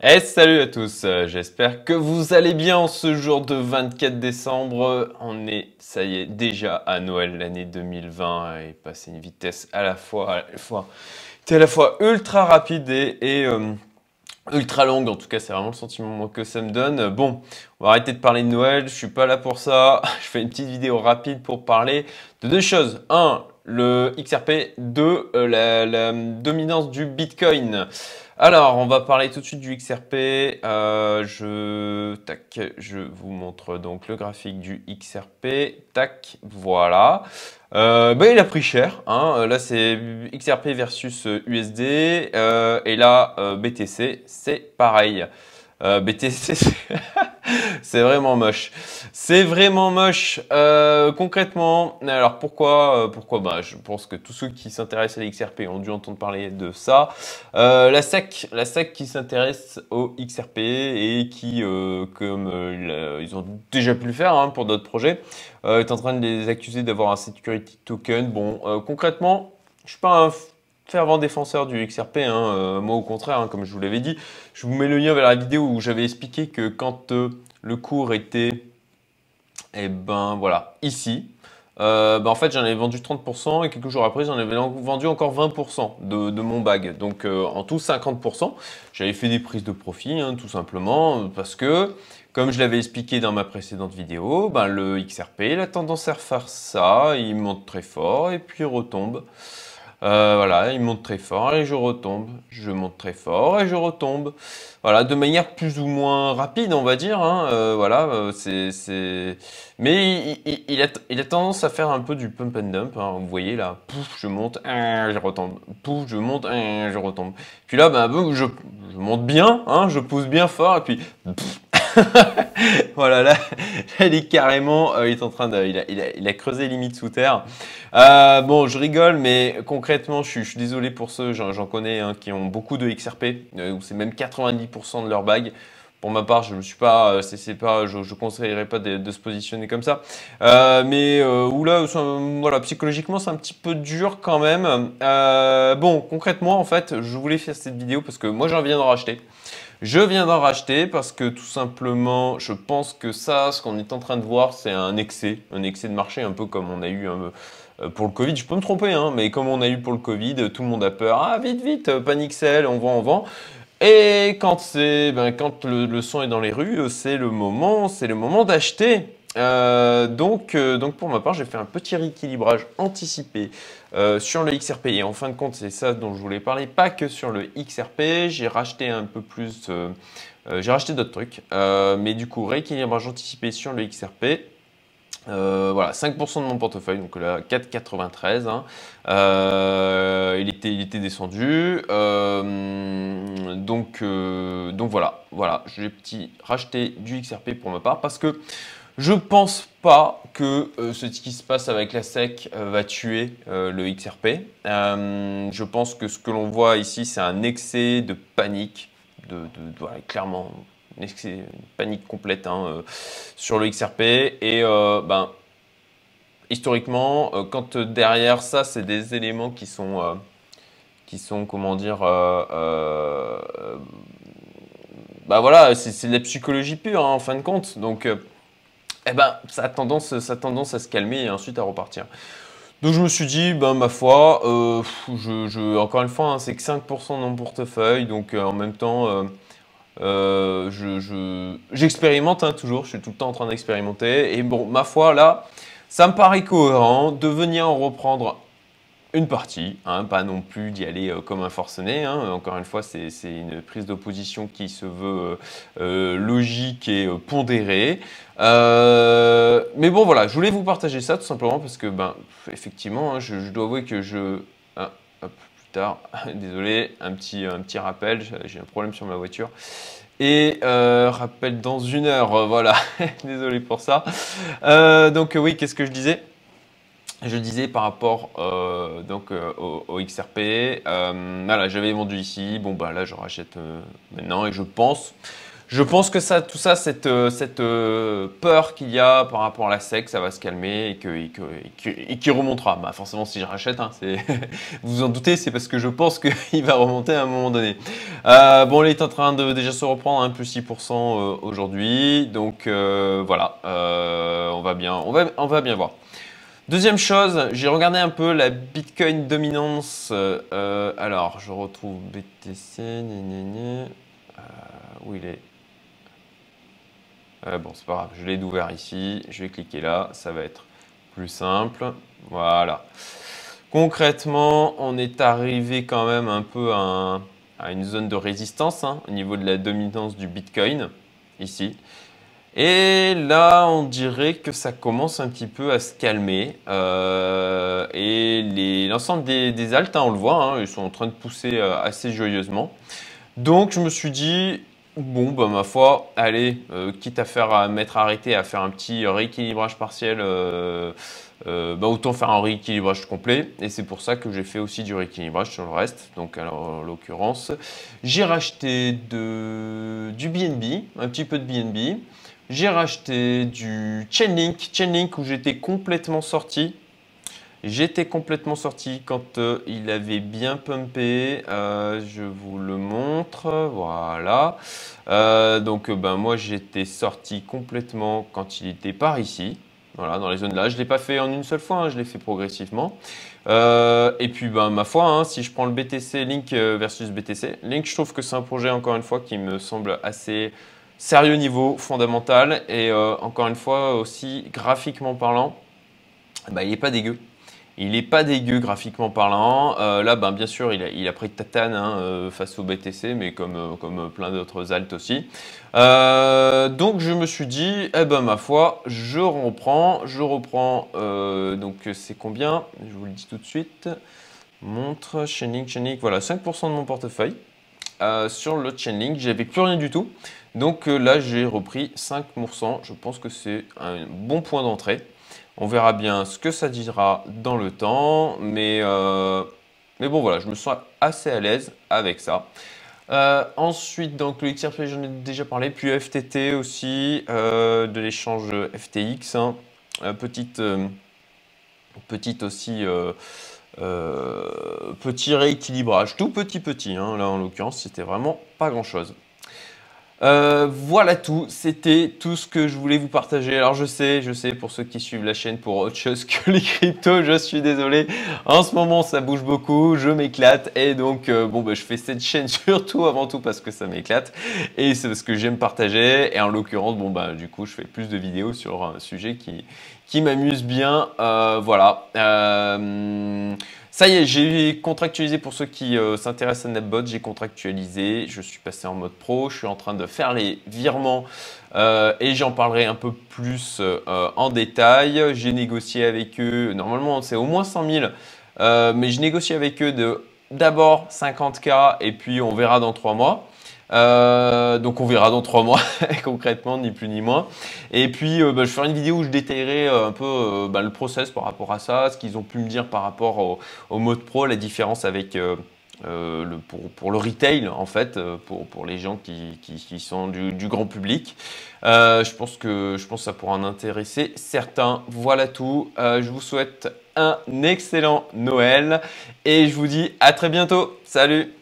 Et salut à tous, euh, j'espère que vous allez bien ce jour de 24 décembre. On est, ça y est, déjà à Noël, l'année 2020 et passé une vitesse à la fois, à la fois, à la fois ultra rapide et, euh, ultra longue. En tout cas, c'est vraiment le sentiment que ça me donne. Bon, on va arrêter de parler de Noël, je suis pas là pour ça. Je fais une petite vidéo rapide pour parler de deux choses. Un, le XRP. Deux, euh, la dominance du Bitcoin. Alors, on va parler tout de suite du XRP. Euh, je, vous montre donc le graphique du XRP. Tac, voilà. Euh, bah, il a pris cher. Hein. Là, c'est XRP versus USD. Euh, et là, BTC, c'est pareil. Euh, BTC, c'est vraiment moche. C'est vraiment moche. Euh, concrètement, alors pourquoi euh, Pourquoi? Bah, Je pense que tous ceux qui s'intéressent à l'XRP ont dû entendre parler de ça. Euh, la SEC, la SEC qui s'intéresse au XRP et qui, comme ils ont déjà pu le faire hein, pour d'autres projets, est en train de les accuser d'avoir un security token. Bon, concrètement, je suis pas un fervent défenseur du XRP, hein, moi au contraire, hein, comme je vous l'avais dit. Je vous mets le lien vers la vidéo où j'avais expliqué que quand le cours était, eh ben voilà, ici, euh, ben, en fait j'en avais vendu 30% et quelques jours après j'en avais vendu encore 20% de, mon bag. Donc en tout 50%. J'avais fait des prises de profit hein, tout simplement parce que comme je l'avais expliqué dans ma précédente vidéo, ben, le XRP a tendance à refaire ça, il monte très fort et puis retombe. Euh, voilà, il monte très fort et je retombe. Je monte très fort et je retombe. Voilà, de manière plus ou moins rapide, on va dire. Hein. Euh, voilà, euh, c'est, Mais il, a, tendance à faire un peu du pump and dump. Hein. Vous voyez là, pouf, je monte, je retombe. Pouf, je monte, je retombe. Puis là, ben, je, je monte bien, hein, je pousse bien fort et puis voilà, là, il est carrément, euh, il est en train de, il a, il creusé limite sous terre. Euh, bon, je rigole, mais concrètement, je suis, désolé pour ceux, j'en connais hein, qui ont beaucoup de XRP, euh, où c'est même 90% de leur bag. Pour ma part, je ne suis pas, euh, pas, je, je conseillerais pas de, se positionner comme ça. Euh, mais euh, où là, voilà, psychologiquement, c'est un petit peu dur quand même. Bon, concrètement, en fait, je voulais faire cette vidéo parce que moi, j'en viens d'en racheter. Je viens d'en racheter parce que tout simplement, je pense que ça, ce qu'on est en train de voir, c'est un excès, un excès de marché, un peu comme on a eu pour le Covid. Je peux me tromper, hein, mais comme on a eu pour le Covid, tout le monde a peur. Ah, vite, vite, panique sell, on vend, on vend. Et quand ben, quand le, son est dans les rues, c'est le moment, c'est le moment d'acheter. Euh, donc, euh, donc pour ma part, j'ai fait un petit rééquilibrage anticipé euh, sur le XRP. Et en fin de compte, c'est ça dont je voulais parler, pas que sur le XRP. J'ai racheté un peu plus, j'ai racheté d'autres trucs. mais du coup, rééquilibrage anticipé sur le XRP. Voilà, 5% de mon portefeuille, donc là 4,93. Hein. il, était, il était descendu. donc, donc voilà, voilà, j'ai petit racheté du XRP pour ma part parce que je pense pas que euh, ce qui se passe avec la SEC euh, va tuer euh, le XRP. Euh, je pense que ce que l'on voit ici, c'est un excès de panique, de, de, ouais, clairement une, panique complète hein, euh, sur le XRP. Et euh, ben, historiquement, quand derrière ça, c'est des éléments qui sont, qui sont comment dire, bah voilà, c'est de la psychologie pure hein, en fin de compte. Donc eh ben, ça a, tendance, ça a tendance à se calmer et ensuite à repartir. Donc je me suis dit, ben ma foi, euh, je, encore une fois, hein, c'est que 5% de mon portefeuille, donc euh, en même temps, euh, euh j'expérimente je, hein, toujours, je suis tout le temps en train d'expérimenter. Et bon, ma foi, là, ça me paraît cohérent de venir en reprendre une partie, hein, pas non plus d'y aller euh, comme un forcené. Hein. Encore une fois, c'est une prise d'opposition qui se veut euh, logique et euh, pondérée. Euh, mais bon, voilà, je voulais vous partager ça tout simplement parce que, ben, effectivement, je, dois avouer que je. Hop, tard, désolé, un petit, un petit rappel, j'ai un problème sur ma voiture. Et euh, rappel dans une heure, voilà, désolé pour ça. donc, oui, qu'est-ce que je disais? Je disais par rapport euh, donc euh, au, XRP, euh, voilà, j'avais vendu ici, bon bah là je rachète euh, maintenant et je pense, Je pense que ça, tout ça, cette, euh, euh, peur qu'il y a par rapport à la SEC, ça va se calmer et qu'il remontera. Bah, forcément, si je rachète, hein, vous vous en doutez, c'est parce que je pense qu'il va remonter à un moment donné. Euh, bon, il est en train de déjà se reprendre, hein, plus 6% aujourd'hui. Donc voilà, on, va bien, on va bien voir. Deuxième chose, j'ai regardé un peu la Bitcoin dominance. alors, je retrouve BTC. où il est? Euh, bon, c'est pas grave, je l'ai ouvert ici. Je vais cliquer là, ça va être plus simple. Voilà. Concrètement, on est arrivé quand même un peu à, une zone de résistance hein, au niveau de la dominance du Bitcoin, ici. Et là, on dirait que ça commence un petit peu à se calmer. Euh, et l'ensemble des, des altes, hein, on le voit, hein, ils sont en train de pousser euh, assez joyeusement. Donc, je me suis dit, Bon, bah, ma foi, allez, euh, quitte à faire à mettre arrêté, à faire un petit rééquilibrage partiel, euh, euh, bah, autant faire un rééquilibrage complet. Et c'est pour ça que j'ai fait aussi du rééquilibrage sur le reste. Donc, alors, en l'occurrence, j'ai racheté du BNB, un petit peu de BNB. J'ai racheté du Chainlink, Chainlink où j'étais complètement sorti. J'étais complètement sorti quand euh, il avait bien pumpé. Euh, je vous le montre. Voilà. Euh, donc, ben, moi, j'étais sorti complètement quand il était par ici. Voilà, dans les zones là. Je ne l'ai pas fait en une seule fois, hein, je l'ai fait progressivement. et puis, ben, ma foi, hein, si je prends le BTC Link versus BTC, Link, je trouve que c'est un projet, encore une fois, qui me semble assez sérieux niveau fondamental. Et encore une fois, aussi graphiquement parlant, ben, il n'est pas dégueu. Il n'est pas dégueu graphiquement parlant. Euh, là, ben, bien sûr, il a, pris tatane hein, euh, face au BTC, mais comme, euh, plein d'autres altes aussi. donc, je me suis dit, eh ben, ma foi, je reprends. Je reprends, donc c'est combien? Je vous le dis tout de suite. Montre, Chainlink, Chainlink, voilà, 5% de mon portefeuille. sur le Chainlink, j'avais plus rien du tout. Donc là, j'ai repris 5%. Je pense que c'est un bon point d'entrée. On verra bien ce que ça dira dans le temps, mais, euh, mais bon voilà, je me sens assez à l'aise avec ça. Euh, ensuite, donc le XRP, j'en ai déjà parlé, puis FTT aussi, euh, de l'échange FTX, hein. petite, petite aussi, petit rééquilibrage, tout petit petit, hein, là en l'occurrence, c'était vraiment pas grand chose. Euh, voilà tout, c'était tout ce que je voulais vous partager. Alors je sais, je sais pour ceux qui suivent la chaîne pour autre chose que les cryptos, je suis désolé. En ce moment ça bouge beaucoup, je m'éclate et donc euh, bon bah, je fais cette chaîne surtout avant tout parce que ça m'éclate et c'est parce que j'aime partager et en l'occurrence bon bah du coup je fais plus de vidéos sur un sujet qui, m'amuse bien. Euh, voilà. Ça y est, j'ai contractualisé pour ceux qui euh, s'intéressent à NetBot, j'ai contractualisé, je suis passé en mode pro, je suis en train de faire les virements euh, et j'en parlerai un peu plus euh, en détail. J'ai négocié avec eux, normalement c'est au moins 100 000, mais je négocie avec eux de d'abord 50K et puis on verra dans 3 mois. Euh, donc on verra dans trois mois concrètement, ni plus ni moins. Et puis euh, bah, je ferai une vidéo où je détaillerai euh, un peu bah, le process par rapport à ça, ce qu'ils ont pu me dire par rapport au, mode pro, la différence avec pour, le retail en fait, pour, les gens qui, sont du, du, grand public. je, pense que, je pense que ça pourra en intéresser certains. Voilà tout. je vous souhaite un excellent Noël et je vous dis à très bientôt. Salut